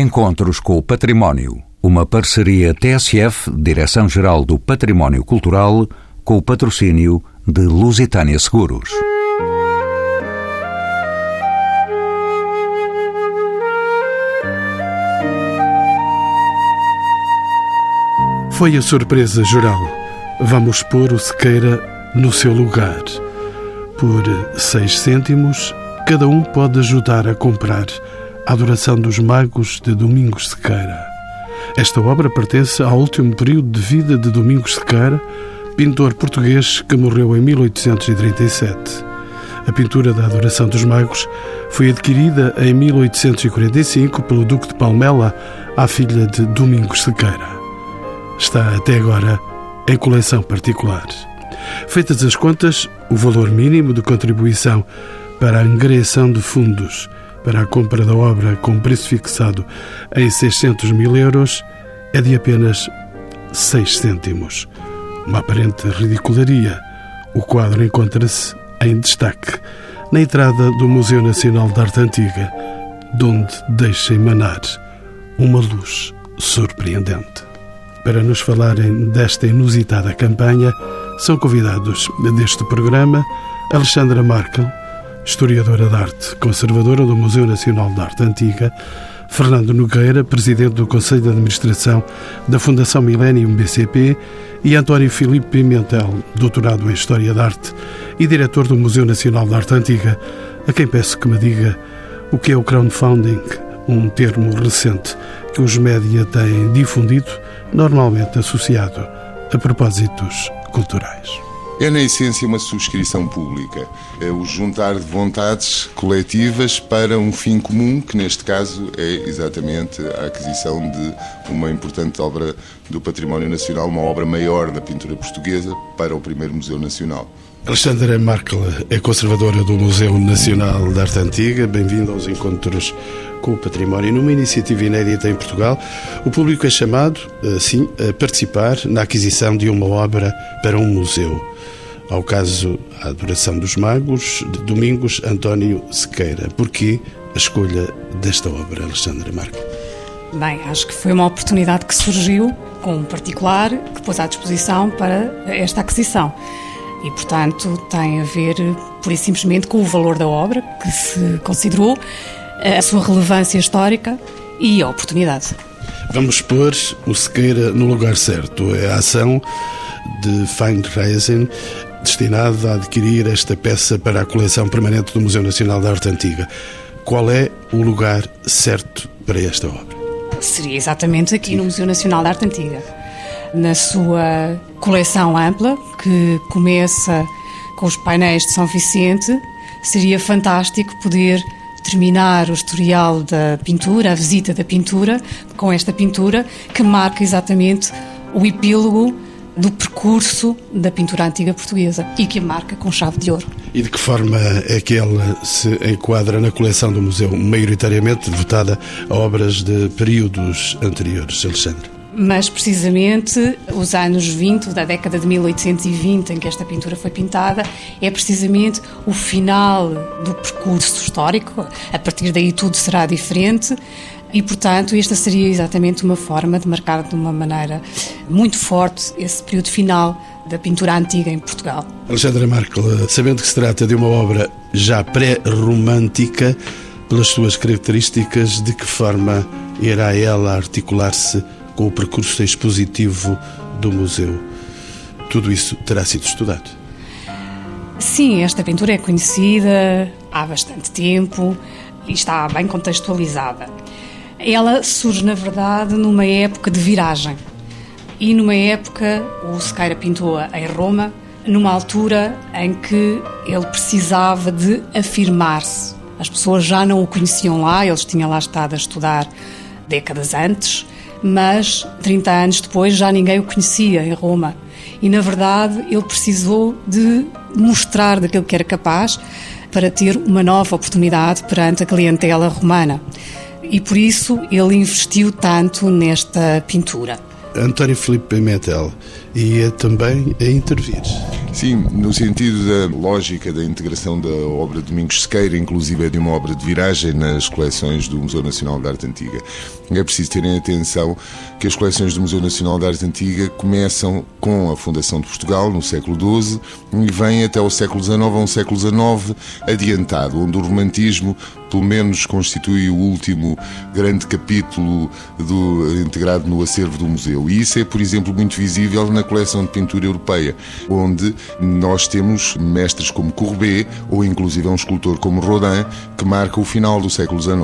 Encontros com o Património. Uma parceria TSF, Direção-Geral do Património Cultural, com o patrocínio de Lusitânia Seguros. Foi a surpresa geral. Vamos pôr o Sequeira no seu lugar. Por seis cêntimos, cada um pode ajudar a comprar a Adoração dos Magos de Domingos Sequeira. Esta obra pertence ao último período de vida de Domingos Sequeira, pintor português que morreu em 1837. A pintura da Adoração dos Magos foi adquirida em 1845 pelo Duque de Palmela à filha de Domingos Sequeira está até agora em coleção particular. Feitas as contas, o valor mínimo de contribuição para a angariação de fundos para a compra da obra com preço fixado em 600 mil euros é de apenas 6 cêntimos. Uma aparente ridicularia. O quadro encontra-se em destaque na entrada do Museu Nacional de Arte Antiga, de onde deixa emanar uma luz surpreendente. Para nos falarem desta inusitada campanha, são convidados deste programa Alexandra Markel, historiadora de arte, conservadora do Museu Nacional de Arte Antiga, Fernando Nogueira, presidente do Conselho de Administração da Fundação Millennium BCP, e António Filipe Pimentel, doutorado em História da Arte e diretor do Museu Nacional de Arte Antiga, a quem peço que me diga o que é o crowdfunding, um termo recente que os média têm difundido normalmente associado a propósitos culturais. É, na essência, uma subscrição pública. É o juntar de vontades coletivas para um fim comum, que neste caso é exatamente a aquisição de uma importante obra do património nacional, uma obra maior da pintura portuguesa, para o primeiro Museu Nacional. Alexandra Markel é conservadora do Museu Nacional de Arte Antiga. Bem-vindo aos encontros com o património. Numa iniciativa inédita em Portugal, o público é chamado, assim, a participar na aquisição de uma obra para um museu. Ao caso, a Adoração dos Magos, de Domingos António Sequeira. Porquê a escolha desta obra, Alexandra Marco? Bem, acho que foi uma oportunidade que surgiu com um particular que pôs à disposição para esta aquisição. E, portanto, tem a ver, por e simplesmente, com o valor da obra que se considerou a sua relevância histórica e a oportunidade. Vamos pôr o Sequeira no lugar certo. É a ação de fundraising destinada a adquirir esta peça para a coleção permanente do Museu Nacional da Arte Antiga. Qual é o lugar certo para esta obra? Seria exatamente aqui no Museu Nacional da Arte Antiga. Na sua coleção ampla, que começa com os painéis de São Vicente, seria fantástico poder terminar o historial da pintura, a visita da pintura, com esta pintura que marca exatamente o epílogo do percurso da pintura antiga portuguesa e que a marca com chave de ouro. E de que forma é que ela se enquadra na coleção do museu, maioritariamente devotada a obras de períodos anteriores, Alexandre? mas precisamente os anos 20, da década de 1820, em que esta pintura foi pintada, é precisamente o final do percurso histórico. A partir daí tudo será diferente. E, portanto, esta seria exatamente uma forma de marcar de uma maneira muito forte esse período final da pintura antiga em Portugal. Alexandra Markel, sabendo que se trata de uma obra já pré-romântica, pelas suas características, de que forma irá ela articular-se com o percurso expositivo do museu. Tudo isso terá sido estudado. Sim, esta pintura é conhecida há bastante tempo e está bem contextualizada. Ela surge, na verdade, numa época de viragem. E numa época, o Sequeira pintou-a em Roma, numa altura em que ele precisava de afirmar-se. As pessoas já não o conheciam lá, eles tinham lá estado a estudar décadas antes, mas 30 anos depois já ninguém o conhecia em Roma. E na verdade ele precisou de mostrar daquilo que era capaz para ter uma nova oportunidade perante a clientela romana. E por isso ele investiu tanto nesta pintura. António Filipe Pimentel ia também a intervir. Sim, no sentido da lógica da integração da obra de Domingos Sequeira, inclusive é de uma obra de viragem nas coleções do Museu Nacional de Arte Antiga. É preciso terem atenção que as coleções do Museu Nacional de Arte Antiga começam com a fundação de Portugal, no século XII, e vêm até o século XIX, a um século XIX adiantado, onde o romantismo pelo menos constitui o último grande capítulo do, integrado no acervo do museu. E isso é, por exemplo, muito visível na coleção de pintura europeia, onde nós temos mestres como Courbet ou inclusive um escultor como Rodin que marca o final do século XIX.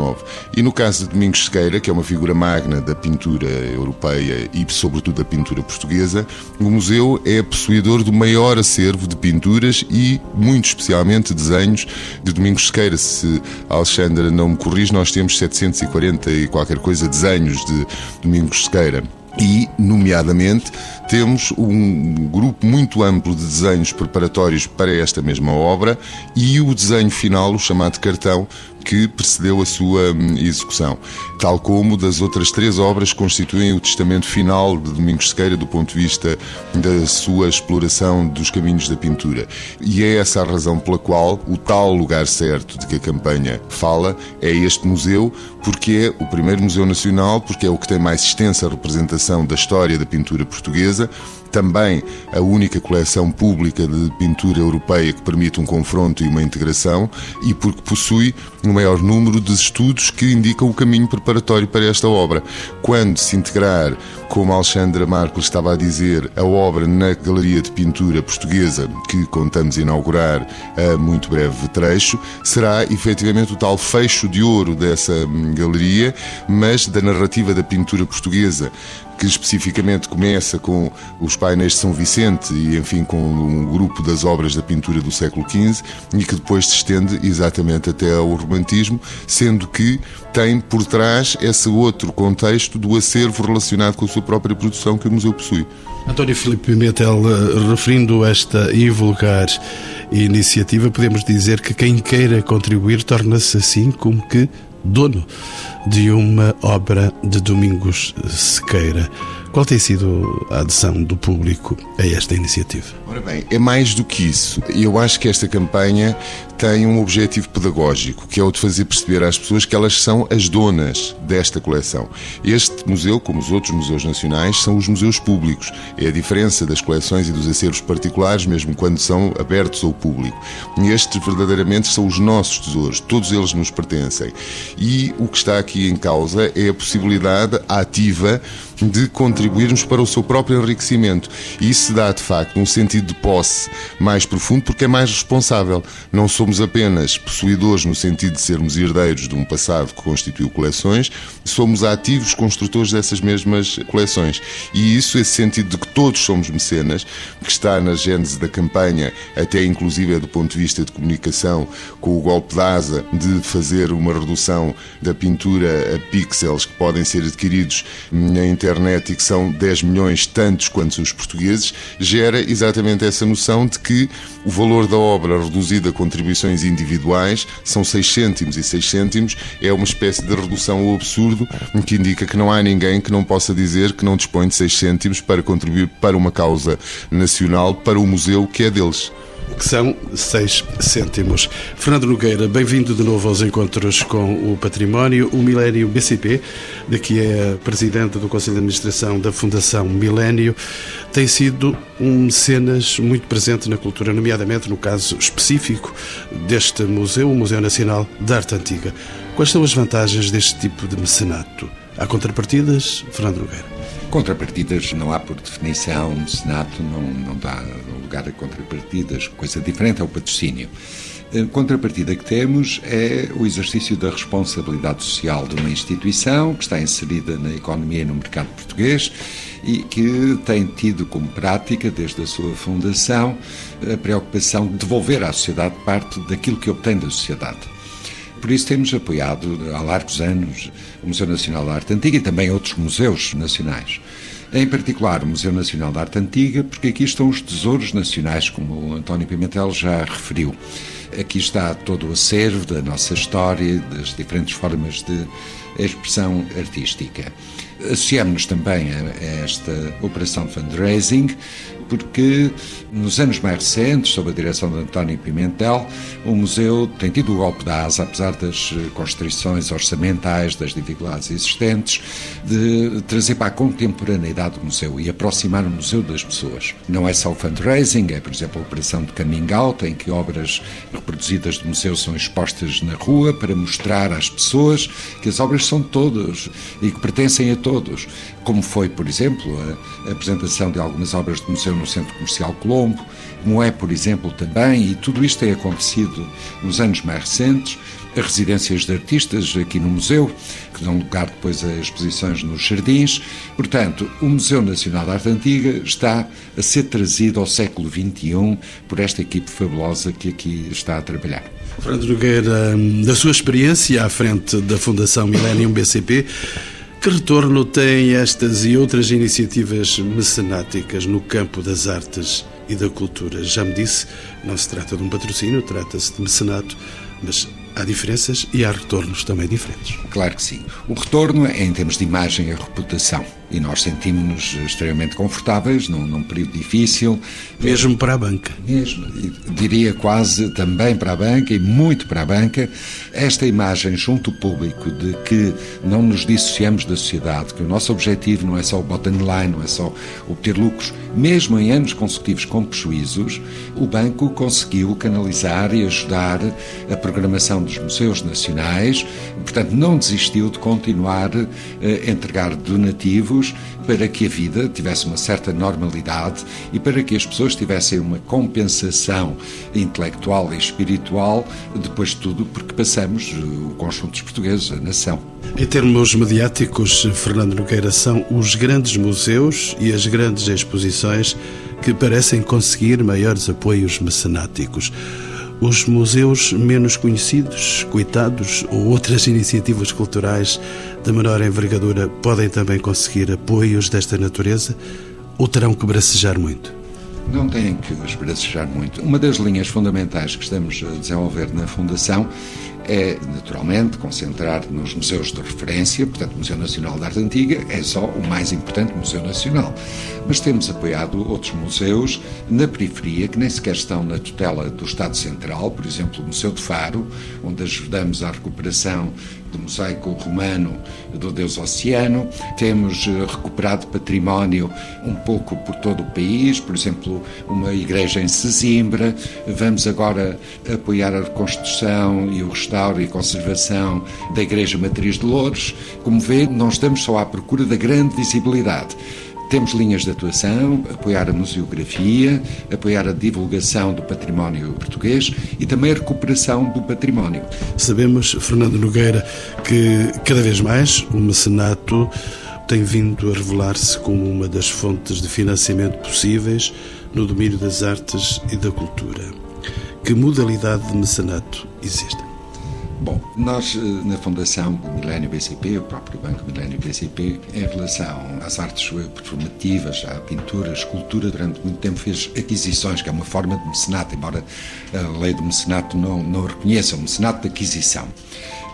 E no caso de Domingos Sequeira, que é uma figura magna da pintura europeia e sobretudo da pintura portuguesa, o museu é possuidor do maior acervo de pinturas e muito especialmente desenhos de Domingos Sequeira. Se Alexandra não me corrige, nós temos 740 e qualquer coisa desenhos de Domingos Sequeira e, nomeadamente, temos um grupo muito amplo de desenhos preparatórios para esta mesma obra e o desenho final, o chamado cartão, que precedeu a sua hum, execução, tal como das outras três obras que constituem o testamento final de Domingos Sequeira do ponto de vista da sua exploração dos caminhos da pintura. E é essa a razão pela qual o tal lugar certo de que a campanha fala é este museu, porque é o primeiro museu nacional, porque é o que tem mais extensa representação da história da pintura portuguesa, também a única coleção pública de pintura europeia que permite um confronto e uma integração e porque possui um maior número de estudos que indicam o caminho preparatório para esta obra. Quando se integrar, como Alexandra Marcos estava a dizer, a obra na Galeria de Pintura Portuguesa, que contamos inaugurar a muito breve trecho, será efetivamente o tal fecho de ouro dessa hum, galeria, mas da narrativa da pintura portuguesa que especificamente começa com os painéis de São Vicente e, enfim, com um grupo das obras da pintura do século XV e que depois se estende exatamente até ao romantismo, sendo que tem por trás esse outro contexto do acervo relacionado com a sua própria produção que o museu possui. António Filipe Pimentel, eh, referindo esta invulgar iniciativa, podemos dizer que quem queira contribuir torna-se assim como que dono de uma obra de Domingos Sequeira. Qual tem sido a adesão do público a esta iniciativa? Ora bem, é mais do que isso. Eu acho que esta campanha tem um objetivo pedagógico, que é o de fazer perceber às pessoas que elas são as donas desta coleção. Este museu, como os outros museus nacionais, são os museus públicos. É a diferença das coleções e dos acervos particulares, mesmo quando são abertos ao público. E estes verdadeiramente são os nossos tesouros, todos eles nos pertencem. E o que está aqui em causa é a possibilidade ativa de contribuirmos para o seu próprio enriquecimento. E isso dá, de facto, um sentido de posse mais profundo porque é mais responsável. Não somos apenas possuidores no sentido de sermos herdeiros de um passado que constituiu coleções, somos ativos construtores dessas mesmas coleções. E isso, esse sentido de que todos somos mecenas, que está na gênese da campanha, até inclusive é do ponto de vista de comunicação, com o golpe da asa, de fazer uma redução da pintura a pixels que podem ser adquiridos na internet e que são 10 milhões tantos quanto os portugueses, gera exatamente essa noção de que o valor da obra reduzido a contribuições individuais são 6 cêntimos e 6 cêntimos é uma espécie de redução ao absurdo que indica que não há ninguém que não possa dizer que não dispõe de 6 cêntimos para contribuir para uma causa nacional, para o museu que é deles que são 6 cêntimos. Fernando Nogueira, bem-vindo de novo aos encontros com o património. O Milénio BCP, daqui é presidente do Conselho de Administração da Fundação Milénio, tem sido um mecenas muito presente na cultura, nomeadamente no caso específico deste museu, o Museu Nacional de Arte Antiga. Quais são as vantagens deste tipo de mecenato? Há contrapartidas, Fernando Nogueira? Contrapartidas não há por definição, mecenato não, não dá lugar a contrapartidas, coisa diferente é o patrocínio. A contrapartida que temos é o exercício da responsabilidade social de uma instituição que está inserida na economia e no mercado português e que tem tido como prática, desde a sua fundação, a preocupação de devolver à sociedade parte daquilo que obtém da sociedade. Por isso temos apoiado há largos anos o Museu Nacional de Arte Antiga e também outros museus nacionais. Em particular, o Museu Nacional de Arte Antiga, porque aqui estão os tesouros nacionais, como o António Pimentel já referiu. Aqui está todo o acervo da nossa história, das diferentes formas de expressão artística. Associamos-nos também a esta operação de fundraising, porque nos anos mais recentes, sob a direção de António Pimentel, o museu tem tido o golpe da asa, apesar das constrições orçamentais, das dificuldades existentes, de trazer para a contemporaneidade do museu e aproximar o museu das pessoas. Não é só o fundraising, é, por exemplo, a operação de coming out, em que obras reproduzidas do museu são expostas na rua para mostrar às pessoas que as obras são de todos e que pertencem a todos. Como foi, por exemplo, a apresentação de algumas obras do museu no Centro Comercial Colombo, como é, por exemplo, também, e tudo isto tem acontecido nos anos mais recentes, as residências de artistas aqui no museu, que dão lugar depois a exposições nos jardins. Portanto, o Museu Nacional da Arte Antiga está a ser trazido ao século XXI por esta equipe fabulosa que aqui está a trabalhar. Fernando Nogueira, da sua experiência à frente da Fundação Millennium BCP, que retorno têm estas e outras iniciativas mecenáticas no campo das artes e da cultura? Já me disse, não se trata de um patrocínio, trata-se de mecenato, mas há diferenças e há retornos também diferentes. Claro que sim. O retorno é em termos de imagem e reputação e nós sentimos-nos extremamente confortáveis num, num, período difícil. Mesmo para a banca. Mesmo, diria quase também para a banca e muito para a banca, esta imagem junto ao público de que não nos dissociamos da sociedade, que o nosso objetivo não é só o bottom line, não é só obter lucros, mesmo em anos consecutivos com prejuízos, o banco conseguiu canalizar e ajudar a programação dos museus nacionais, portanto não desistiu de continuar a entregar donativos para que a vida tivesse uma certa normalidade e para que as pessoas tivessem uma compensação intelectual e espiritual, depois de tudo, porque passamos, o conjunto dos portugueses, a nação. Em termos mediáticos, Fernando Nogueira, são os grandes museus e as grandes exposições que parecem conseguir maiores apoios mecenáticos. Os museus menos conhecidos, coitados ou outras iniciativas culturais de menor envergadura podem também conseguir apoios desta natureza ou terão que bracejar muito? Não têm que esbracejar muito. Uma das linhas fundamentais que estamos a desenvolver na Fundação é, naturalmente, concentrar nos museus de referência, portanto, o Museu Nacional de Arte Antiga é só o mais importante museu nacional. Mas temos apoiado outros museus na periferia que nem sequer estão na tutela do Estado Central, por exemplo, o Museu de Faro, onde ajudamos à recuperação do mosaico romano do Deus Oceano. Temos eh, recuperado património um pouco por todo o país, por exemplo, uma igreja em Sesimbra. Vamos agora apoiar a reconstrução e o restauro e conservação da Igreja Matriz de Louros. Como vê, não estamos só à procura da grande visibilidade. Temos linhas de atuação, apoiar a museografia, apoiar a divulgação do património português e também a recuperação do património. Sabemos, Fernando Nogueira, que cada vez mais o mecenato tem vindo a revelar-se como uma das fontes de financiamento possíveis no domínio das artes e da cultura. Que modalidade de mecenato existe? Bom, nós eh, na Fundação Milênio BCP, o próprio Banco Milênio BCP, em relação às artes performativas, à pintura, à escultura, durante muito tempo fez aquisições, que é uma forma de mecenato, embora a lei do mecenato não, não reconheça, o mecenato de aquisição.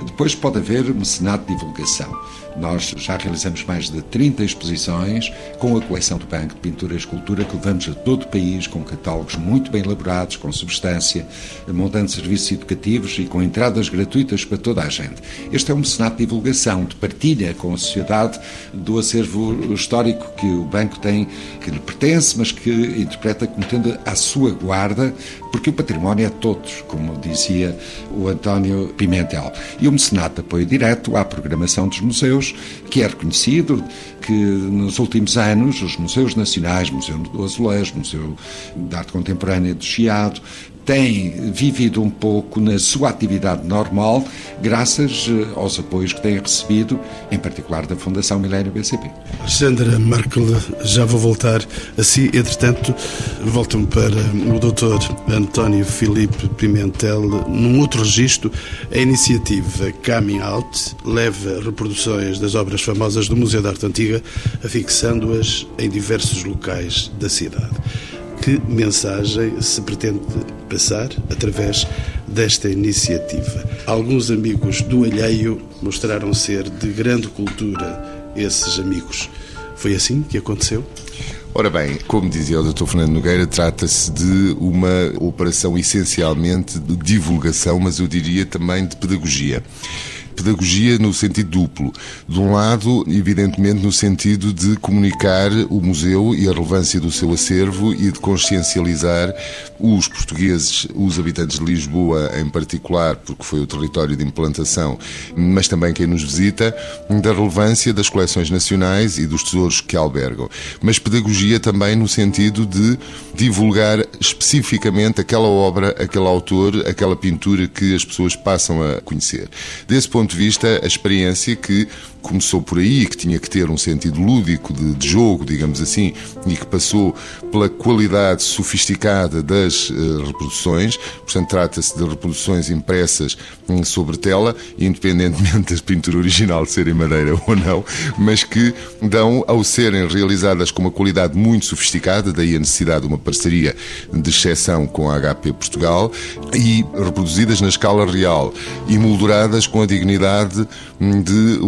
Depois pode haver mecenato de divulgação. Nós já realizamos mais de 30 exposições com a coleção do Banco de Pintura e Escultura que levamos a todo o país, com catálogos muito bem elaborados, com substância, montando serviços educativos e com entradas gratuitas para toda a gente. Este é um mecenato de divulgação, de partilha com a sociedade do acervo histórico que o banco tem, que lhe pertence, mas que interpreta como tendo à sua guarda, porque o património é todos, como dizia o António Pimentel. E o mecenato de apoio direto à programação dos museus, que é reconhecido que nos últimos anos os museus nacionais, Museu do Azulejo, Museu de Arte Contemporânea do Chiado, tem vivido um pouco na sua atividade normal, graças eh, aos apoios que têm recebido, em particular da Fundação Milênio BCP. Alexandra Markel, já vou voltar a si. Entretanto, volto-me para o Dr. António Filipe Pimentel. Num outro registro, a iniciativa Coming Out leva reproduções das obras famosas do Museu da Arte Antiga, afixando-as em diversos locais da cidade Que mensagem se pretende passar através desta iniciativa? Alguns amigos do alheio mostraram ser de grande cultura esses amigos. Foi assim que aconteceu? Ora bem, como dizia o Dr. Fernando Nogueira, trata-se de uma operação essencialmente de divulgação, mas eu diria também de pedagogia pedagogia no sentido duplo. De um lado, evidentemente, no sentido de comunicar o museu e a relevância do seu acervo e de consciencializar os portugueses, os habitantes de Lisboa em particular, porque foi o território de implantação, mas também quem nos visita, da relevância das coleções nacionais e dos tesouros que albergam. Mas pedagogia também no sentido de divulgar especificamente aquela obra, aquele autor, aquela pintura que as pessoas passam a conhecer. Desse ponto de vista, a experiência que começou por aí, que tinha que ter um sentido lúdico de, de jogo, digamos assim, e que passou pela qualidade sofisticada das uh, reproduções. Portanto, trata-se de reproduções impressas um, sobre tela, independentemente da pintura original ser em madeira ou não, mas que dão, ao serem realizadas com uma qualidade muito sofisticada, daí a necessidade de uma parceria de exceção com a HP Portugal, e reproduzidas na escala real, emolduradas com a dignidade hum, de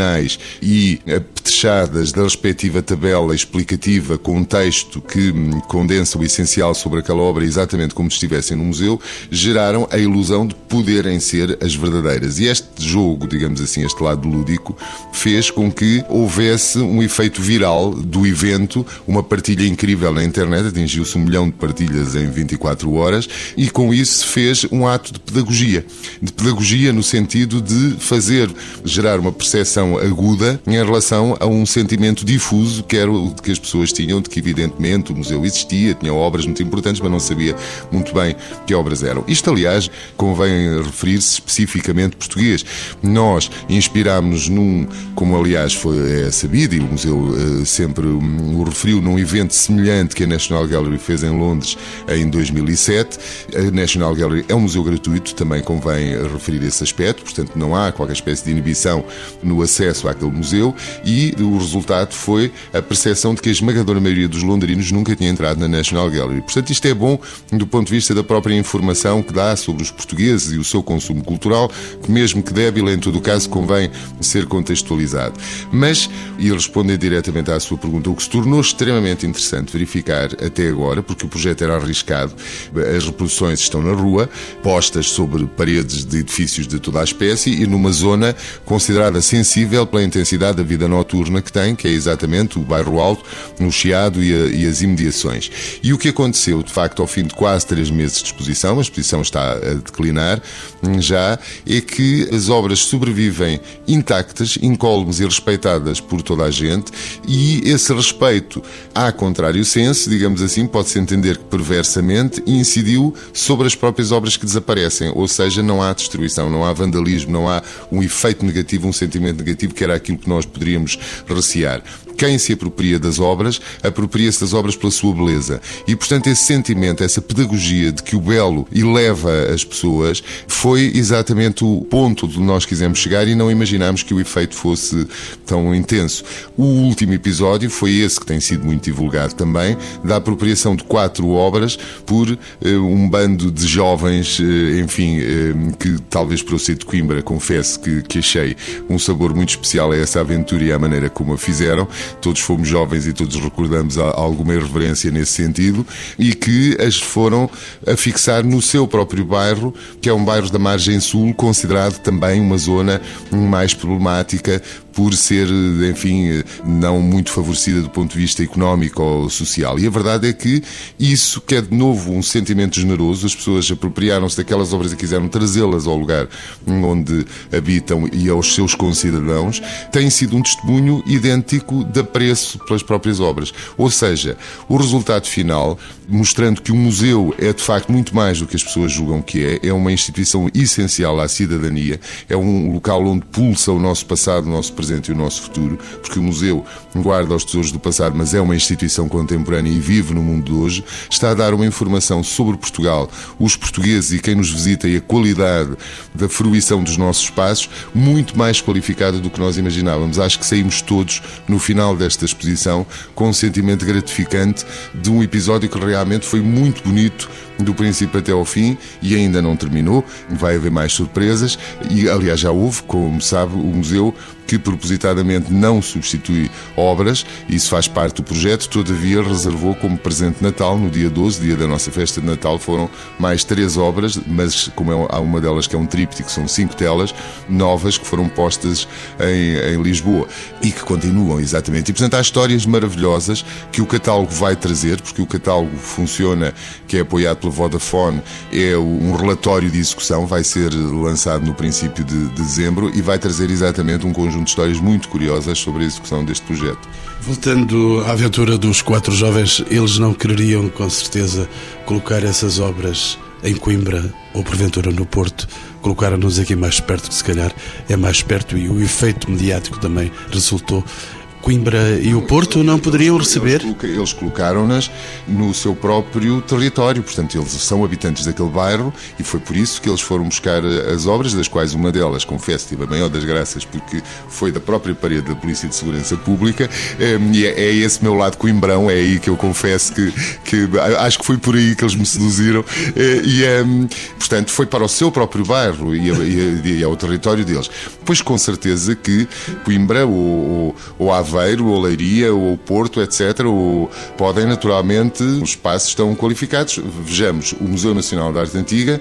originais e apetrechadas da respectiva tabela explicativa com um texto que hum, condensa o essencial sobre aquela obra exatamente como se estivessem no museu, geraram a ilusão de poderem ser as verdadeiras. E este jogo, digamos assim, este lado lúdico, fez com que houvesse um efeito viral do evento, uma partilha incrível na internet, atingiu-se um milhão de partilhas em 24 horas, e com isso se fez um ato de pedagogia. De pedagogia no sentido de fazer gerar uma percepção aguda em relação a um sentimento difuso que era o que as pessoas tinham, de que evidentemente o museu existia, tinha obras muito importantes, mas não sabia muito bem que obras eram. Isto, aliás, convém referir-se especificamente português. Nós inspirámos-nos num, como aliás foi é sabido, e o museu uh, sempre o referiu, num evento semelhante que a National Gallery fez em Londres em 2007. A National Gallery é um museu gratuito, também convém referir esse aspecto, portanto não há qualquer espécie de inibição no acesso àquele museu e o resultado foi a percepção de que a esmagadora maioria dos londrinos nunca tinha entrado na National Gallery. Portanto, isto é bom do ponto de vista da própria informação que dá sobre os portugueses e o seu consumo cultural, que mesmo que débil, em todo o caso, convém ser contextualizado. Mas, e respondendo diretamente à sua pergunta, o que se tornou extremamente interessante verificar até agora, porque o projeto era arriscado, as reproduções estão na rua, postas sobre paredes de edifícios de toda a espécie e numa zona considerada sensível pela intensidade da vida noturna que tem, que é exatamente o bairro Alto, no Chiado e, a, e as imediações. E o que aconteceu, de facto, ao fim de quase três meses de exposição, a exposição está a declinar já, é que as obras sobrevivem intactas, incólumes e respeitadas por toda a gente, e esse respeito, a contrário senso, digamos assim, pode-se entender que perversamente incidiu sobre as próprias obras que desaparecem, ou seja, não há destruição, não há vandalismo, não há um efeito negativo, um sentimento negativo, que era aquilo que nós poderíamos recear quem se apropria das obras, apropria-se das obras pela sua beleza. E, portanto, esse sentimento, essa pedagogia de que o belo eleva as pessoas, foi exatamente o ponto onde nós quisemos chegar e não imaginámos que o efeito fosse tão intenso. O último episódio foi esse que tem sido muito divulgado também, da apropriação de quatro obras por uh, um bando de jovens, uh, enfim, uh, que talvez para o ser de Coimbra, confesso que, que achei um sabor muito especial a essa aventura e à maneira como a fizeram todos fomos jovens e todos recordamos alguma irreverência nesse sentido, e que as foram a fixar no seu próprio bairro, que é um bairro da margem sul, considerado também uma zona mais problemática por ser, enfim, não muito favorecida do ponto de vista económico ou social. E a verdade é que isso, que é de novo um sentimento generoso, as pessoas apropriaram-se daquelas obras e quiseram trazê-las ao lugar onde habitam e aos seus concidadãos, tem sido um testemunho idêntico de apreço pelas próprias obras. Ou seja, o resultado final, mostrando que o museu é de facto muito mais do que as pessoas julgam que é, é uma instituição essencial à cidadania, é um local onde pulsa o nosso passado, o nosso presente presente e o nosso futuro, porque o museu guarda os tesouros do passado, mas é uma instituição contemporânea e vive no mundo de hoje, está a dar uma informação sobre Portugal, os portugueses e quem nos visita e a qualidade da fruição dos nossos espaços muito mais qualificada do que nós imaginávamos. Acho que saímos todos no final desta exposição com um sentimento gratificante de um episódio que realmente foi muito bonito do princípio até ao fim e ainda não terminou. Vai haver mais surpresas e, aliás, já houve, como sabe, o museu que propositadamente não substitui obras, isso faz parte do projeto, todavia reservou como presente de Natal, no dia 12, dia da nossa festa de Natal, foram mais três obras, mas como é, há uma delas que é um tríptico, são cinco telas novas que foram postas em, em Lisboa e que continuam, exatamente. E portanto há histórias maravilhosas que o catálogo vai trazer, porque o catálogo funciona, que é apoiado pela Vodafone, é um relatório de execução, vai ser lançado no princípio de dezembro e vai trazer exatamente um conjunto de histórias muito curiosas sobre a execução deste projeto. Voltando à aventura dos quatro jovens, eles não quereriam, com certeza, colocar essas obras em Coimbra ou porventura no Porto, colocaram-nos aqui mais perto, que se calhar é mais perto e o efeito mediático também resultou Coimbra e o Porto não poderiam receber? Eles colocaram-nas no seu próprio território, portanto, eles são habitantes daquele bairro e foi por isso que eles foram buscar eh, as obras, das quais uma delas, confesso, tive a maior das graças, porque foi da própria parede da Polícia de Segurança Pública, ehm, e é, é esse meu lado coimbrão, é aí que eu confesso que, que acho que foi por aí que eles me seduziram, eh, e, portanto, foi para o seu próprio bairro e, ao território deles. Pois com certeza que Coimbra ou, ou, ou Aveiro, ou Leiria, ou Porto, etc., ou podem naturalmente, os espaços estão qualificados. Vejamos, o Museu Nacional da Arte Antiga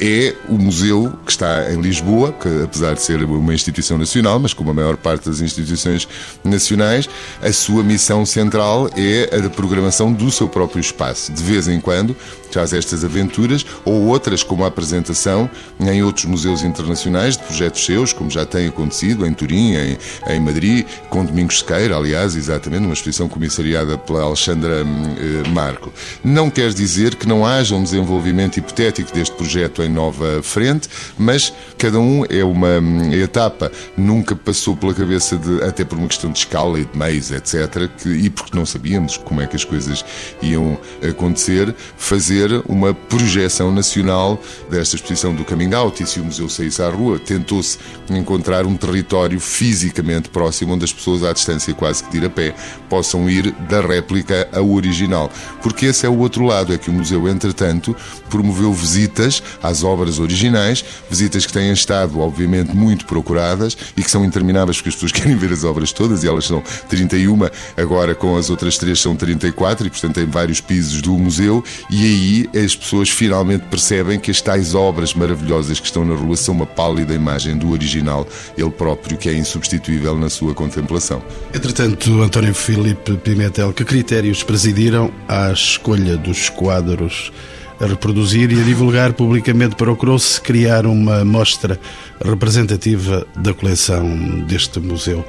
é o museu que está em Lisboa, que apesar de ser uma instituição nacional, mas como a maior parte das instituições nacionais, a sua missão central é a de programação do seu próprio espaço. De vez em quando traz estas aventuras ou outras, como a apresentação em outros museus internacionais de projetos seus, como já tem acontecido em Turim, em, em Madrid, com Domingos Sequeira, aliás, exatamente, numa exposição comissariada pela Alexandra eh, Marco. Não quer dizer que não haja um desenvolvimento hipotético deste projeto em nova frente, mas cada um é uma hum, etapa, nunca passou pela cabeça de, até por uma questão de escala e de meios, etc., que, e porque não sabíamos como é que as coisas iam acontecer, fazer uma projeção nacional desta exposição do Coming Out. E se o museu saísse à rua, tentou-se encontrar um território fisicamente próximo onde as pessoas à distância quase que de ir a pé possam ir da réplica ao original. Porque esse é o outro lado, é que o museu, entretanto, promoveu visitas às obras originais, visitas que têm estado, obviamente, muito procuradas e que são intermináveis porque as pessoas querem ver as obras todas e elas são 31, agora com as outras três são 34 e, portanto, tem vários pisos do museu e aí as pessoas finalmente percebem que as tais obras maravilhosas que estão na rua são uma pálida imagem do original, ele próprio, que é insubstituível na sua contemplação. Entretanto, António Filipe Pimentel, que critérios presidiram à escolha dos quadros a reproduzir e a divulgar publicamente procurou-se criar uma mostra representativa da coleção deste museu.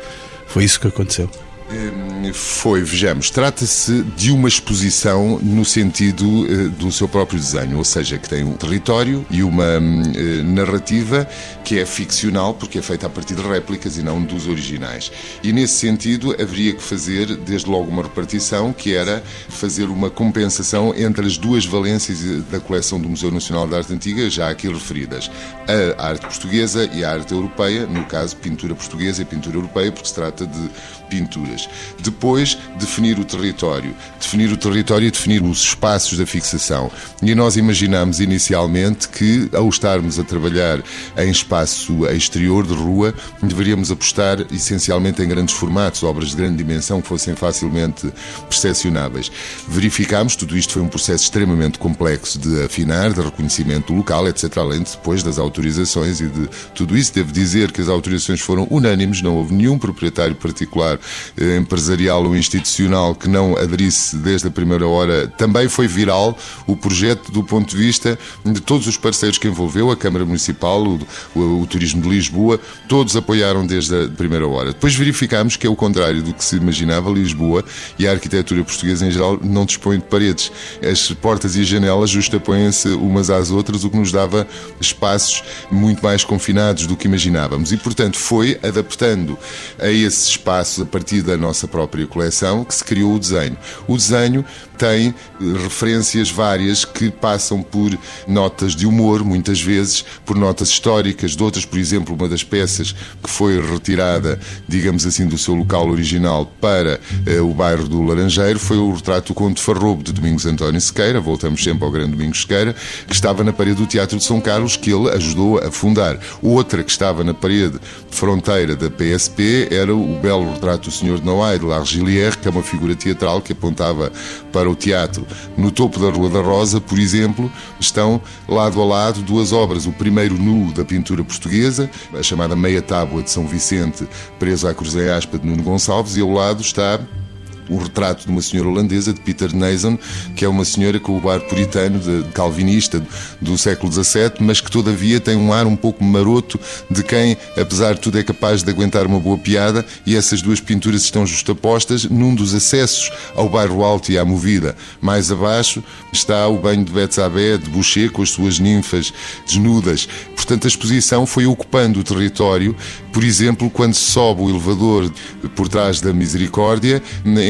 Foi isso que aconteceu. Hum, foi, vejamos, trata-se de uma exposição no sentido uh, do seu próprio desenho, ou seja, que tem um território e uma uh, narrativa que é ficcional, porque é feita a partir de réplicas e não dos originais. E nesse sentido haveria que fazer, desde logo, uma repartição, que era fazer uma compensação entre as duas valências da coleção do Museu Nacional de Arte Antiga, já aqui referidas, a arte portuguesa e a arte europeia, no caso, pintura portuguesa e pintura europeia, porque se trata de pinturas. Depois, definir o território. Definir o território e definir os espaços da fixação. E nós imaginámos inicialmente que, ao estarmos a trabalhar em espaço exterior de rua, deveríamos apostar essencialmente em grandes formatos, obras de grande dimensão que fossem facilmente percepcionáveis. Verificámos, tudo isto foi um processo extremamente complexo de afinar, de reconhecimento do local, etc., além de depois das autorizações e de tudo isso. Devo dizer que as autorizações foram unânimes, não houve nenhum proprietário particular eh, empresarial ou institucional que não aderisse desde a primeira hora. Também foi viral o projeto do ponto de vista de todos os parceiros que envolveu, a Câmara Municipal, o, o, o Turismo de Lisboa, todos apoiaram desde a primeira hora. Depois verificámos que é o contrário do que se imaginava, Lisboa e a arquitetura portuguesa em geral não dispõe de paredes. As portas e janelas justapõem-se umas às outras, o que nos dava espaços muito mais confinados do que imaginávamos. E, portanto, foi adaptando a esses espaços, a partir da nossa própria coleção, que se criou o desenho. O desenho tem referências várias que passam por notas de humor, muitas vezes, por notas históricas, de outras, por exemplo, uma das peças que foi retirada, digamos assim, do seu local original para eh, o bairro do Laranjeiro foi o retrato Conde Farrobo de Domingos António Sequeira, voltamos sempre ao grande Domingos Sequeira, que estava na parede do Teatro de São Carlos, que ele ajudou a fundar. Outra que estava na parede fronteira da PSP era o belo retrato do Senhor de Noailles, de L'Argilière, que é uma figura teatral que apontava para para o teatro. No topo da Rua da Rosa, por exemplo, estão lado a lado duas obras. O primeiro nu da pintura portuguesa, a chamada Meia Tábua de São Vicente, preso à cruz em aspa de Nuno Gonçalves, e ao lado está o retrato de uma senhora holandesa, de Peter Nason, que é uma senhora com o ar puritano, de, calvinista do século XVII, mas que todavia tem um ar um pouco maroto de quem, apesar de tudo, é capaz de aguentar uma boa piada, e essas duas pinturas estão justapostas num dos acessos ao bairro Alto e à Movida. Mais abaixo está o banho de Betsabé, de Boucher, com as suas ninfas desnudas. Portanto, a exposição foi ocupando o território, por exemplo, quando se sobe o elevador por trás da Misericórdia,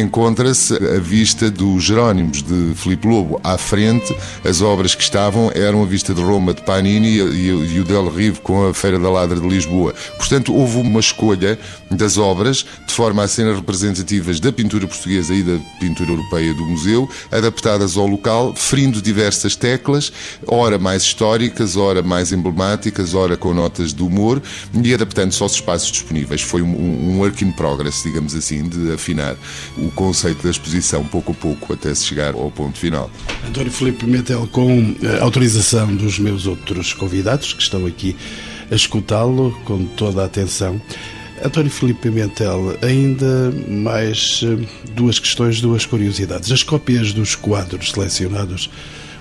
encontra-se a vista dos Jerónimos de Filipe Lobo. À frente, as obras que estavam eram a vista de Roma de Panini e o Del Rive com a Feira da Ladra de Lisboa. Portanto, houve uma escolha das obras de forma a serem representativas da pintura portuguesa e da pintura europeia do museu, adaptadas ao local, ferindo diversas teclas, ora mais históricas, ora mais emblemáticas, ora com notas de humor e adaptando-se aos espaços disponíveis. Foi um, um work in progress, digamos assim, de afinar o conceito da exposição pouco a pouco até se chegar ao ponto final. António Filipe Metel, com a eh, autorização dos meus outros convidados que estão aqui a escutá-lo com toda a atenção. António Filipe Pimentel, ainda mais eh, duas questões, duas curiosidades. As cópias dos quadros selecionados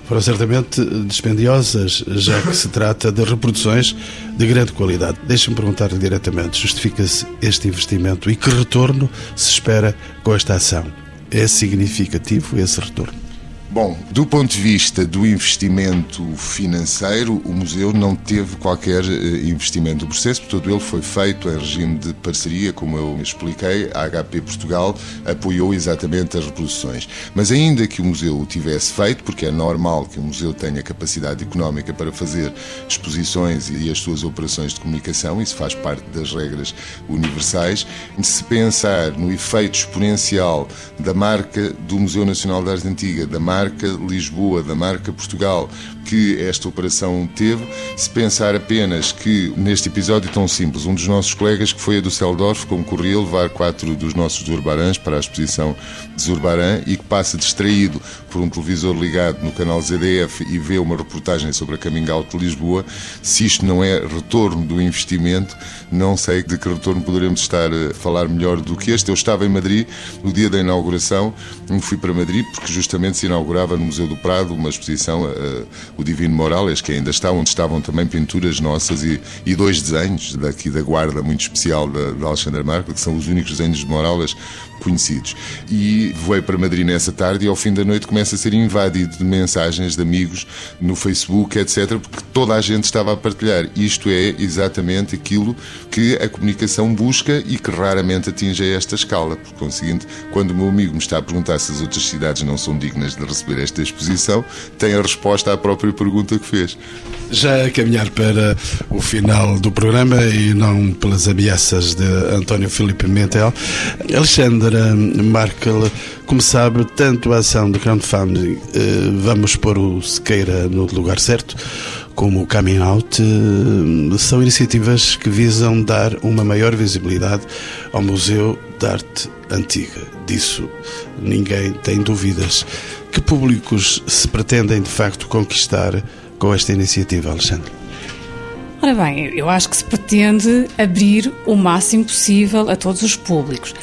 foram certamente dispendiosas, já que se trata de reproduções de grande qualidade. Deixe-me perguntar-lhe diretamente: justifica-se este investimento e que retorno se espera com esta ação? É significativo esse retorno? Bom, do ponto de vista do investimento financeiro, o museu não teve qualquer eh, investimento. Do processo, todo ele foi feito em regime de parceria, como eu expliquei, a HP Portugal apoiou exatamente as reproduções. Mas ainda que o museu o tivesse feito, porque é normal que o museu tenha capacidade económica para fazer exposições e as suas operações de comunicação, isso faz parte das regras universais, se pensar no efeito exponencial da marca do Museu Nacional da Arte Antiga, da marca marca Lisboa, da marca Portugal, que esta operação teve, se pensar apenas que, neste episódio tão simples, um dos nossos colegas, que foi a do Celdorf, concorria levar quatro dos nossos Zurbarãs para a exposição de Zurbarã e que passa distraído por um televisor ligado no canal ZDF e vê uma reportagem sobre a Coming Out de Lisboa, se isto não é retorno do investimento, não sei de que retorno poderemos estar a falar melhor do que este. Eu estava em Madrid no dia da inauguração, fui para Madrid porque justamente se inaugurava no Museu do Prado uma exposição, uh, o Divino Morales, que ainda está, onde estavam também pinturas nossas e, e dois desenhos daqui da guarda muito especial de, de Alexandre Marco, que são os únicos desenhos de Morales conhecidos. E voei para Madrid nessa tarde e ao fim da noite começa a ser invadido de mensagens de amigos no Facebook, etc., porque toda a gente estava a partilhar. Isto é exatamente aquilo que a comunicação busca e que raramente atinge a esta escala. Por conseguinte, quando o meu amigo me está a perguntar se as outras cidades não são dignas de receber esta exposição, tem a resposta à própria pergunta que fez. Já a caminhar para o final do programa e não pelas ameaças de António Filipe Mentel, Markel, como sabe, tanto a ação de crowdfunding eh, Vamos pôr o Sequeira no lugar certo, como o Coming Out, eh, são iniciativas que visam dar uma maior visibilidade ao Museu de Arte Antiga. Disso ninguém tem dúvidas. Que públicos se pretendem de facto conquistar com esta iniciativa, Alexandre? Ora bem, eu acho que se pretende abrir o máximo possível a todos os públicos.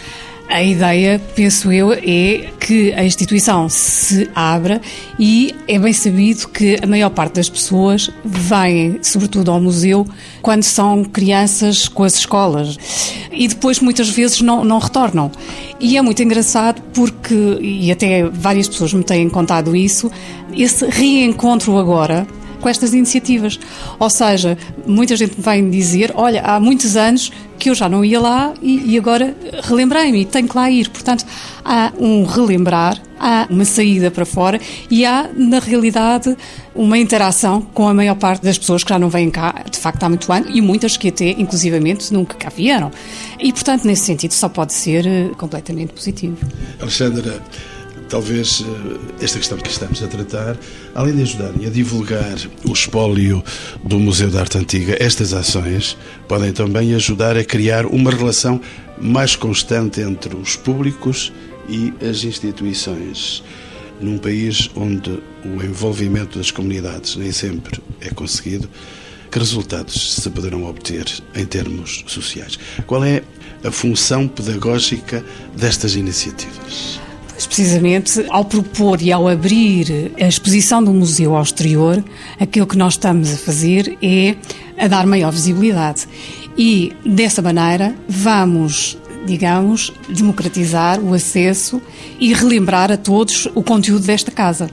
A ideia, penso eu, é que a instituição se abra e é bem sabido que a maior parte das pessoas vêm, sobretudo ao museu, quando são crianças com as escolas e depois muitas vezes não, não retornam. E é muito engraçado porque, e até várias pessoas me têm contado isso, esse reencontro agora com estas iniciativas. Ou seja, muita gente vem dizer: olha, há muitos anos que eu já não ia lá e, e agora relembrei-me e tenho que lá ir. Portanto, há um relembrar, há uma saída para fora e há, na realidade, uma interação com a maior parte das pessoas que já não vêm cá, de facto, há muito ano e muitas que até, inclusivamente, nunca cá vieram. E, portanto, nesse sentido, só pode ser eh, completamente positivo. Alexandra, talvez eh, esta questão que estamos a tratar, além de ajudarem a divulgar o espólio do Museu da Arte Antiga, estas ações podem também ajudar a criar uma relação mais constante entre os públicos e as instituições. Num país onde o envolvimento das comunidades nem sempre é conseguido, que resultados se poderão obter em termos sociais? Qual é a função pedagógica destas iniciativas? Precisamente ao propor e ao abrir a exposição do museu ao exterior, aquilo que nós estamos a fazer é a dar maior visibilidade. E dessa maneira vamos digamos, democratizar o acesso e relembrar a todos o conteúdo desta casa.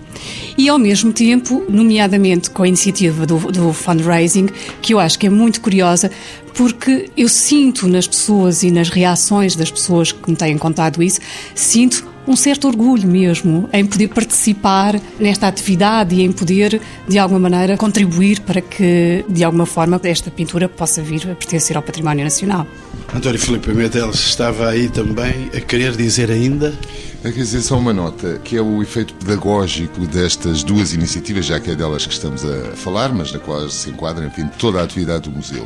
E, ao mesmo tempo, nomeadamente com a iniciativa do, do fundraising, que eu acho que é muito curiosa, porque eu sinto nas pessoas e nas reações das pessoas que me têm contado isso, sinto um certo orgulho mesmo em poder participar nesta atividade e em poder, de alguma maneira, contribuir para que, de alguma forma, esta pintura possa vir a pertencer ao património nacional. António Filipe Meteles estava aí também a querer dizer ainda quer dizer, só uma nota, que é o efeito pedagógico destas duas iniciativas, já que é delas que estamos a falar, mas na qual se enquadra, enfim, toda a atividade do museu.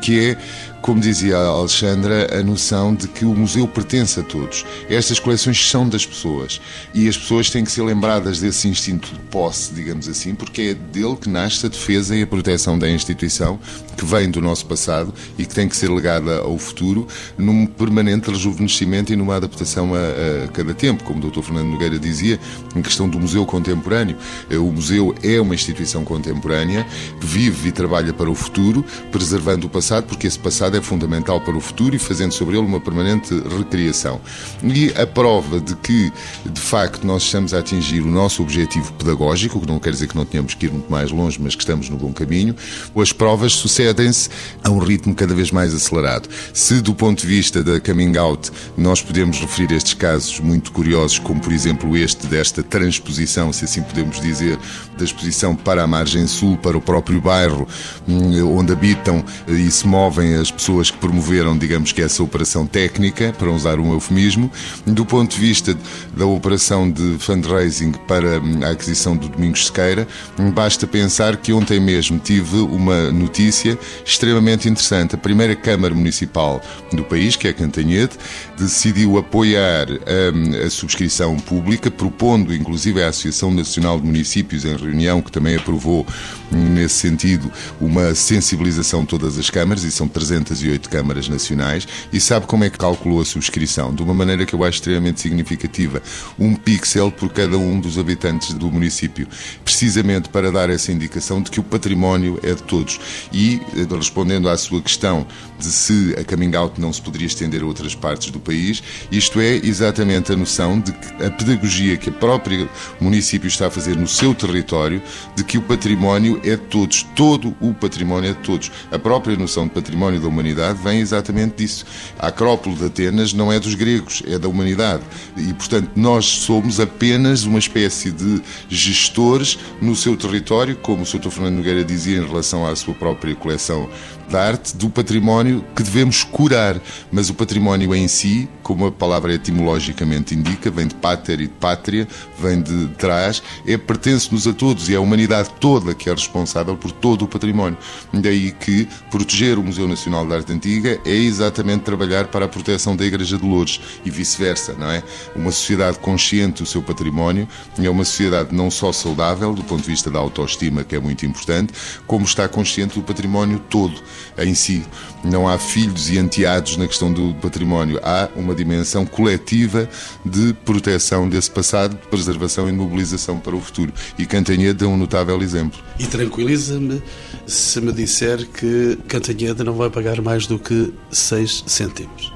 Que é, como dizia a Alexandra, a noção de que o museu pertence a todos. Estas coleções são das pessoas e as pessoas têm que ser lembradas desse instinto de posse, digamos assim, porque é dele que nasce a defesa e a proteção da instituição, que vem do nosso passado e que tem que ser legada ao futuro, num permanente rejuvenescimento e numa adaptação a, a cada tempo, como o Dr. Fernando Nogueira dizia, em questão do museu contemporâneo. Eh, o museu é uma instituição contemporânea que vive e trabalha para o futuro, preservando o passado, porque esse passado é fundamental para o futuro e fazendo sobre ele uma permanente recriação. E a prova de que, de facto, nós estamos a atingir o nosso objetivo pedagógico, que não quer dizer que não tenhamos que ir muito mais longe, mas que estamos no bom caminho, as provas sucedem-se a um ritmo cada vez mais acelerado. Se, do ponto de vista da coming out, nós podemos referir estes casos muito curiosos, como por exemplo este desta transposição, se assim podemos dizer, da exposição para a margem sul, para o próprio bairro hum, onde habitam e se movem as pessoas que promoveram, digamos que essa operação técnica, para usar um eufemismo. Do ponto de vista da operação de fundraising para hum, a aquisição do Domingos Sequeira, hum, basta pensar que ontem mesmo tive uma notícia extremamente interessante. A primeira Câmara Municipal do país, que é Cantanhede, decidiu apoiar a a subscrição pública, propondo inclusive a Associação Nacional de Municípios em reunião, que também aprovou nesse sentido uma sensibilização de todas as câmaras, e são 308 câmaras nacionais, e sabe como é que calculou a subscrição? De uma maneira que eu acho extremamente significativa, um pixel por cada um dos habitantes do município, precisamente para dar essa indicação de que o património é de todos. E, eh, respondendo à sua questão de se a coming out não se poderia estender a outras partes do país, isto é exatamente a noção de que a pedagogia que a própria município está a fazer no seu território, de que o património é de todos, todo o património é de todos. A própria noção de património da humanidade vem exatamente disso. A Acrópole de Atenas não é dos gregos, é da humanidade. E, portanto, nós somos apenas uma espécie de gestores no seu território, como o Sr. Fernando Nogueira dizia em relação à sua própria coleção de arte, do património que devemos curar. Mas o património em si, como a palavra etimologicamente indica, vem de pater e de pátria, vem de trás, é, pertence-nos a todos e é a humanidade toda que é responsável por todo o património. Daí que proteger o Museu Nacional de Arte Antiga é exatamente trabalhar para a proteção da Igreja de Lourdes e vice-versa, não é? Uma sociedade consciente do seu património é uma sociedade não só saudável, do ponto de vista da autoestima, que é muito importante, como está consciente do património todo em si. Não há filhos e enteados na questão do património, há uma dimensão coletiva de proteção desse passado, de preservação e de mobilização para o futuro. E Cantanhede é um notável exemplo. E tranquiliza-me se me disser que Cantanhede não vai pagar mais do que 6 cêntimos.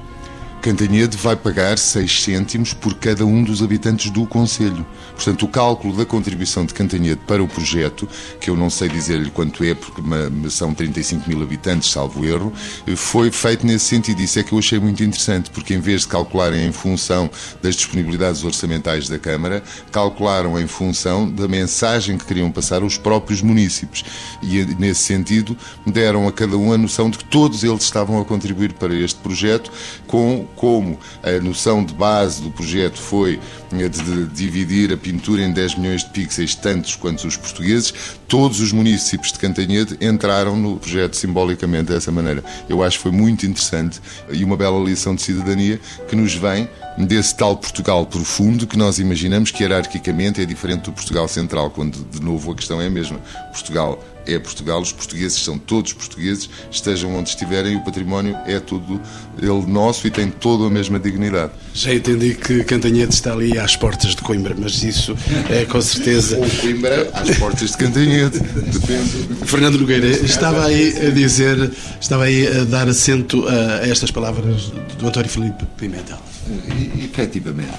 Cantanhede vai pagar 6 cêntimos por cada um dos habitantes do Conselho. Portanto, o cálculo da contribuição de Cantanhede para o projeto, que eu não sei dizer-lhe quanto é, porque são 35 mil habitantes, salvo erro, foi feito nesse sentido. Isso é que eu achei muito interessante, porque em vez de calcularem em função das disponibilidades orçamentais da Câmara, calcularam em função da mensagem que queriam passar os próprios municípios. E, nesse sentido, deram a cada um a noção de que todos eles estavam a contribuir para este projeto com como a noção de base do projeto foi de dividir a pintura em 10 milhões de pixels, tantos quanto os portugueses, todos os municípios de Cantanhede entraram no projeto simbolicamente dessa maneira. Eu acho que foi muito interessante e uma bela lição de cidadania que nos vem desse tal Portugal profundo que nós imaginamos que hierarquicamente é diferente do Portugal central, quando de novo a questão é a mesma. Portugal é Portugal, os portugueses são todos portugueses, estejam onde estiverem, o património é tudo ele nosso e tem toda a mesma dignidade. Já entendi que Cantanhede está ali às portas de Coimbra, mas isso é com certeza. Ou Coimbra às portas de Cantanhede, depende. Fernando Nogueira, estava aí a dizer, estava aí a dar assento a estas palavras do António Filipe Pimentel. E, efetivamente,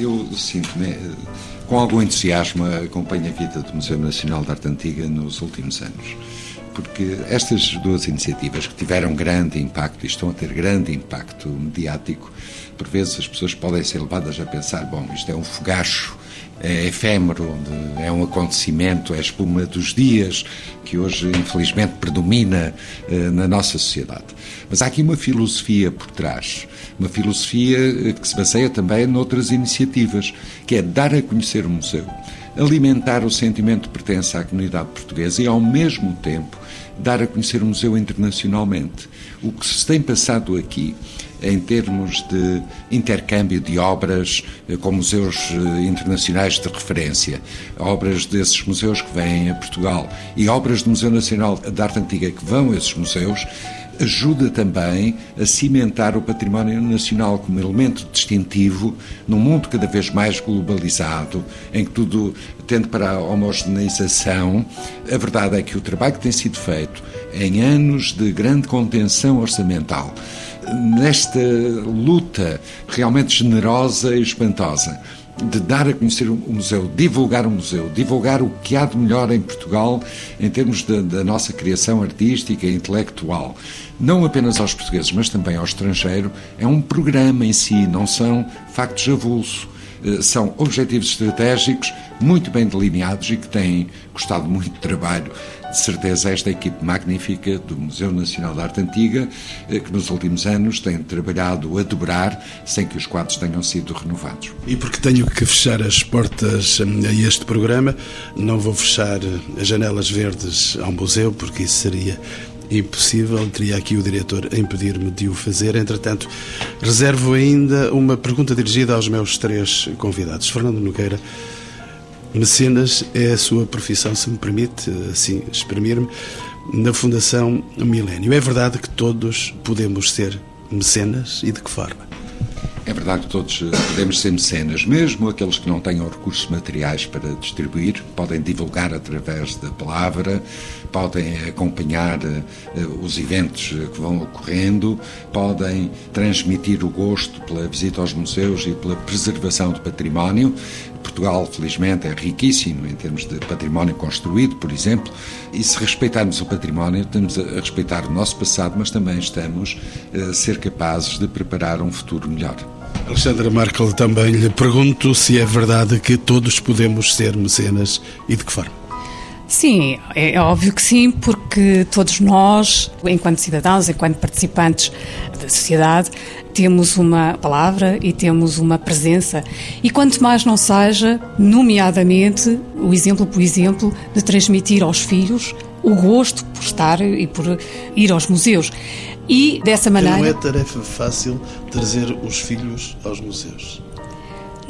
eu sinto-me com algum entusiasmo acompanho a vida do Museu Nacional de Arte Antiga nos últimos anos. Porque estas duas iniciativas que tiveram grande impacto e estão a ter grande impacto mediático, por vezes as pessoas podem ser levadas a pensar: bom, isto é um fogacho é efêmero, é um acontecimento, é a espuma dos dias que hoje, infelizmente, predomina eh, na nossa sociedade. Mas há aqui uma filosofia por trás, uma filosofia eh, que se baseia também noutras iniciativas, que é dar a conhecer o museu, alimentar o sentimento de pertença à comunidade portuguesa e, ao mesmo tempo, dar a conhecer o museu internacionalmente. O que se tem passado aqui em termos de intercâmbio de obras eh, com museus eh, internacionais de referência, obras desses museus que vêm a Portugal e obras do Museu Nacional de Arte Antiga que vão a esses museus, ajuda também a cimentar o património nacional como elemento distintivo num mundo cada vez mais globalizado, em que tudo tende para a homogeneização. A verdade é que o trabalho que tem sido feito em anos de grande contenção orçamental, nesta luta realmente generosa e espantosa de dar a conhecer o museu, divulgar o museu, divulgar o que há de melhor em Portugal em termos de, da nossa criação artística e intelectual, não apenas aos portugueses, mas também ao estrangeiro, é um programa em si, não são factos avulso. Eh, são objetivos estratégicos muito bem delineados e que têm custado muito trabalho de certeza esta equipe magnífica do Museu Nacional de Arte Antiga, eh, que nos últimos anos tem trabalhado a dobrar sem que os quadros tenham sido renovados. E porque tenho que fechar as portas hum, a este programa, não vou fechar as janelas verdes ao museu, porque isso seria impossível. Teria aqui o diretor a impedir-me de o fazer. Entretanto, reservo ainda uma pergunta dirigida aos meus três convidados. Fernando Nogueira, mecenas é a sua profissão, se me permite assim exprimir-me, na Fundação Milênio. É verdade que todos podemos ser mecenas e de que forma? É verdade que todos eh, podemos ser mecenas, mesmo aqueles que não tenham recursos materiais para distribuir, podem divulgar através da palavra, podem acompanhar eh, os eventos eh, que vão ocorrendo, podem transmitir o gosto pela visita aos museus e pela preservação do património. Portugal, felizmente, é riquíssimo em termos de património construído, por exemplo, e se respeitarmos o património, estamos a respeitar o nosso passado, mas também estamos a ser capazes de preparar um futuro melhor. Alexandra Markel, também lhe pergunto se é verdade que todos podemos ser mecenas e de que forma. Sim, é, é óbvio que sim, porque todos nós, enquanto cidadãos, enquanto participantes da sociedade, temos uma palavra e temos uma presença. E quanto mais não seja, nomeadamente, o exemplo por exemplo, de transmitir aos filhos o gosto por estar e por ir aos museus. E dessa maneira. Não é tarefa fácil trazer os filhos aos museus.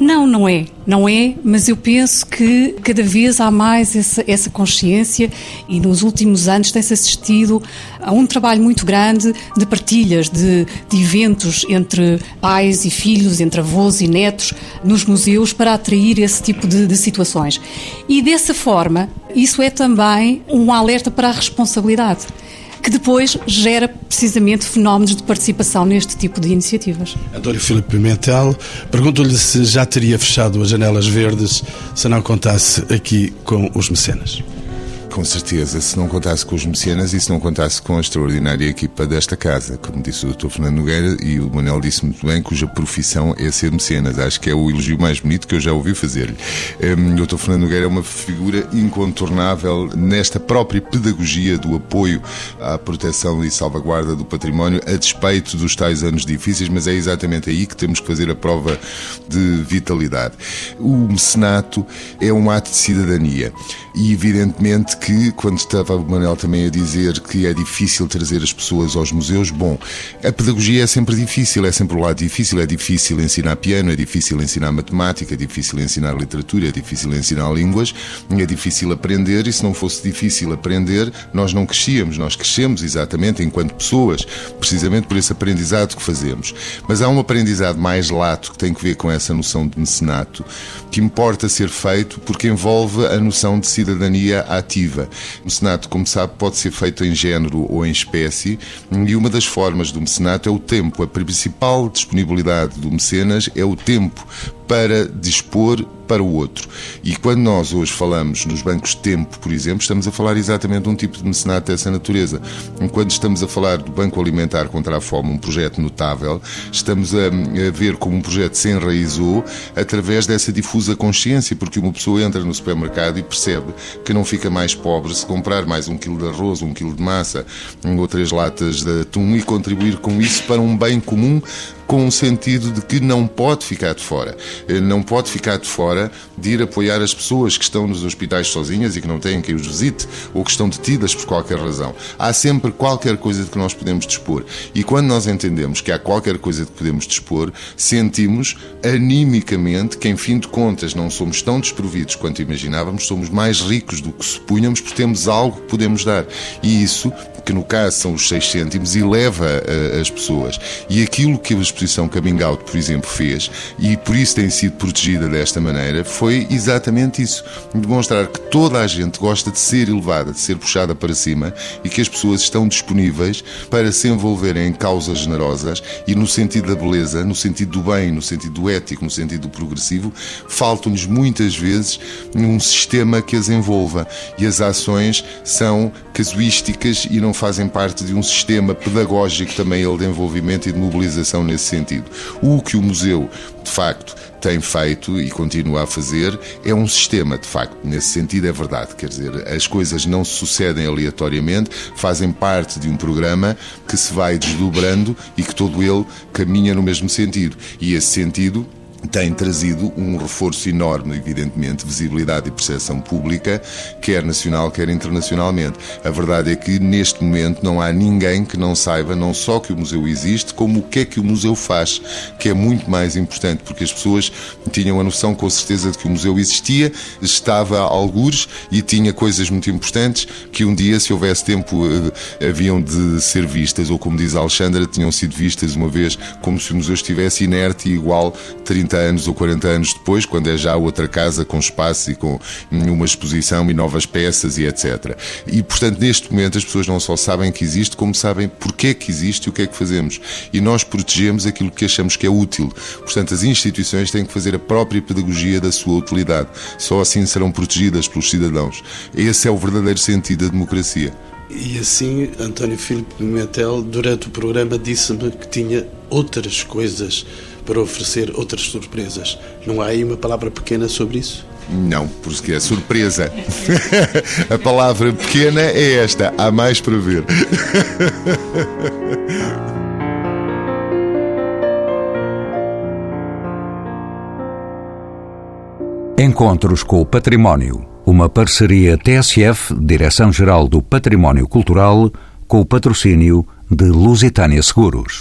Não, não é. Não é, mas eu penso que cada vez há mais essa, essa consciência e nos últimos anos tem-se assistido a um trabalho muito grande de partilhas, de, de eventos entre pais e filhos, entre avós e netos nos museus para atrair esse tipo de, de situações. E dessa forma, isso é também um alerta para a responsabilidade que depois gera precisamente fenómenos de participação neste tipo de iniciativas. António Filipe Pimentel, pergunto-lhe se já teria fechado as janelas verdes se não contasse aqui com os mecenas. Com certeza, se não contasse com os mecenas e se não contasse com a extraordinária equipa desta casa, como disse o Dr. Fernando Nogueira e o Manuel disse muito bem, cuja profissão é ser mecenas. Acho que é o elogio mais bonito que eu já ouvi fazer-lhe. Um, o Dr. Fernando Nogueira é uma figura incontornável nesta própria pedagogia do apoio à proteção e salvaguarda do património, a despeito dos tais anos difíceis, mas é exatamente aí que temos que fazer a prova de vitalidade. O mecenato é um ato de cidadania e, evidentemente, que, quando estava o Manuel também a dizer que é difícil trazer as pessoas aos museus, bom, a pedagogia é sempre difícil, é sempre o lado difícil, é difícil ensinar piano, é difícil ensinar matemática, é difícil ensinar literatura, é difícil ensinar línguas, é difícil aprender e se não fosse difícil aprender, nós não crescíamos, nós crescemos exatamente enquanto pessoas, precisamente por esse aprendizado que fazemos. Mas há um aprendizado mais lato que tem que ver com essa noção de mecenato, que importa ser feito porque envolve a noção de cidadania ativa o mecenato, como sabe, pode ser feito em género ou em espécie, e uma das formas do mecenato é o tempo. A principal disponibilidade do mecenas é o tempo para dispor para o outro. E quando nós hoje falamos nos bancos de tempo, por exemplo, estamos a falar exatamente de um tipo de mecenato dessa natureza. Enquanto estamos a falar do Banco Alimentar contra a Fome, um projeto notável, estamos a, a ver como um projeto se enraizou através dessa difusa consciência, porque uma pessoa entra no supermercado e percebe que não fica mais pobre se comprar mais um quilo de arroz, um quilo de massa, ou três latas de atum e contribuir com isso para um bem comum com o sentido de que não pode ficar de fora. Eh, não pode ficar de fora de ir apoiar as pessoas que estão nos hospitais sozinhas e que não têm quem os visite ou que estão detidas por qualquer razão. Há sempre qualquer coisa de que nós podemos dispor. E quando nós entendemos que há qualquer coisa de que podemos dispor, sentimos animicamente que, em fim de contas, não somos tão desprovidos quanto imaginávamos, somos mais ricos do que supunhamos porque temos algo que podemos dar. E isso que no caso são os 6 cêntimos, eleva uh, as pessoas. E aquilo que a exposição Coming Out, por exemplo, fez, e por isso tem sido protegida desta maneira, foi exatamente isso. Demonstrar que toda a gente gosta de ser elevada, de ser puxada para cima e que as pessoas estão disponíveis para se envolverem em causas generosas e no sentido da beleza, no sentido do bem, no sentido do ético, no sentido do progressivo, faltam-nos muitas vezes um sistema que as envolva. E as ações são casuísticas e não fazem parte de um sistema pedagógico também ele de envolvimento e de mobilização nesse sentido. O que o museu, de facto, tem feito e continua a fazer é um sistema, de facto. Nesse sentido, é verdade. Quer dizer, as coisas não se sucedem aleatoriamente, fazem parte de um programa que se vai desdobrando e que todo ele caminha no mesmo sentido. E esse sentido tem trazido um reforço enorme, evidentemente, visibilidade e percepção pública, quer nacional, quer internacionalmente. A verdade é que, neste momento, não há ninguém que não saiba não só que o museu existe, como o que é que o museu faz, que é muito mais importante, porque as pessoas tinham a noção, com certeza, de que o museu existia, estava a algures e tinha coisas muito importantes que um dia, se houvesse tempo, eh, haviam de ser vistas, ou como diz a Alexandra, tinham sido vistas uma vez como se o museu estivesse inerte e igual 30 30 anos ou 40 anos depois, quando é já outra casa com espaço e com uma exposição e novas peças e etc. E, portanto, neste momento as pessoas não só sabem que existe, como sabem porque que existe e o que é que fazemos. E nós protegemos aquilo que achamos que é útil. Portanto, as instituições têm que fazer a própria pedagogia da sua utilidade. Só assim serão protegidas pelos cidadãos. Esse é o verdadeiro sentido da democracia. E assim, António Filipe Pimentel, durante o programa, disse-me que tinha outras coisas para oferecer outras surpresas. Não há aí uma palavra pequena sobre isso? Não, porque é surpresa. A palavra pequena é esta. Há mais para ver. Encontros com o Património uma parceria TSF, Direção-Geral do Património Cultural, com o patrocínio de Lusitânia Seguros.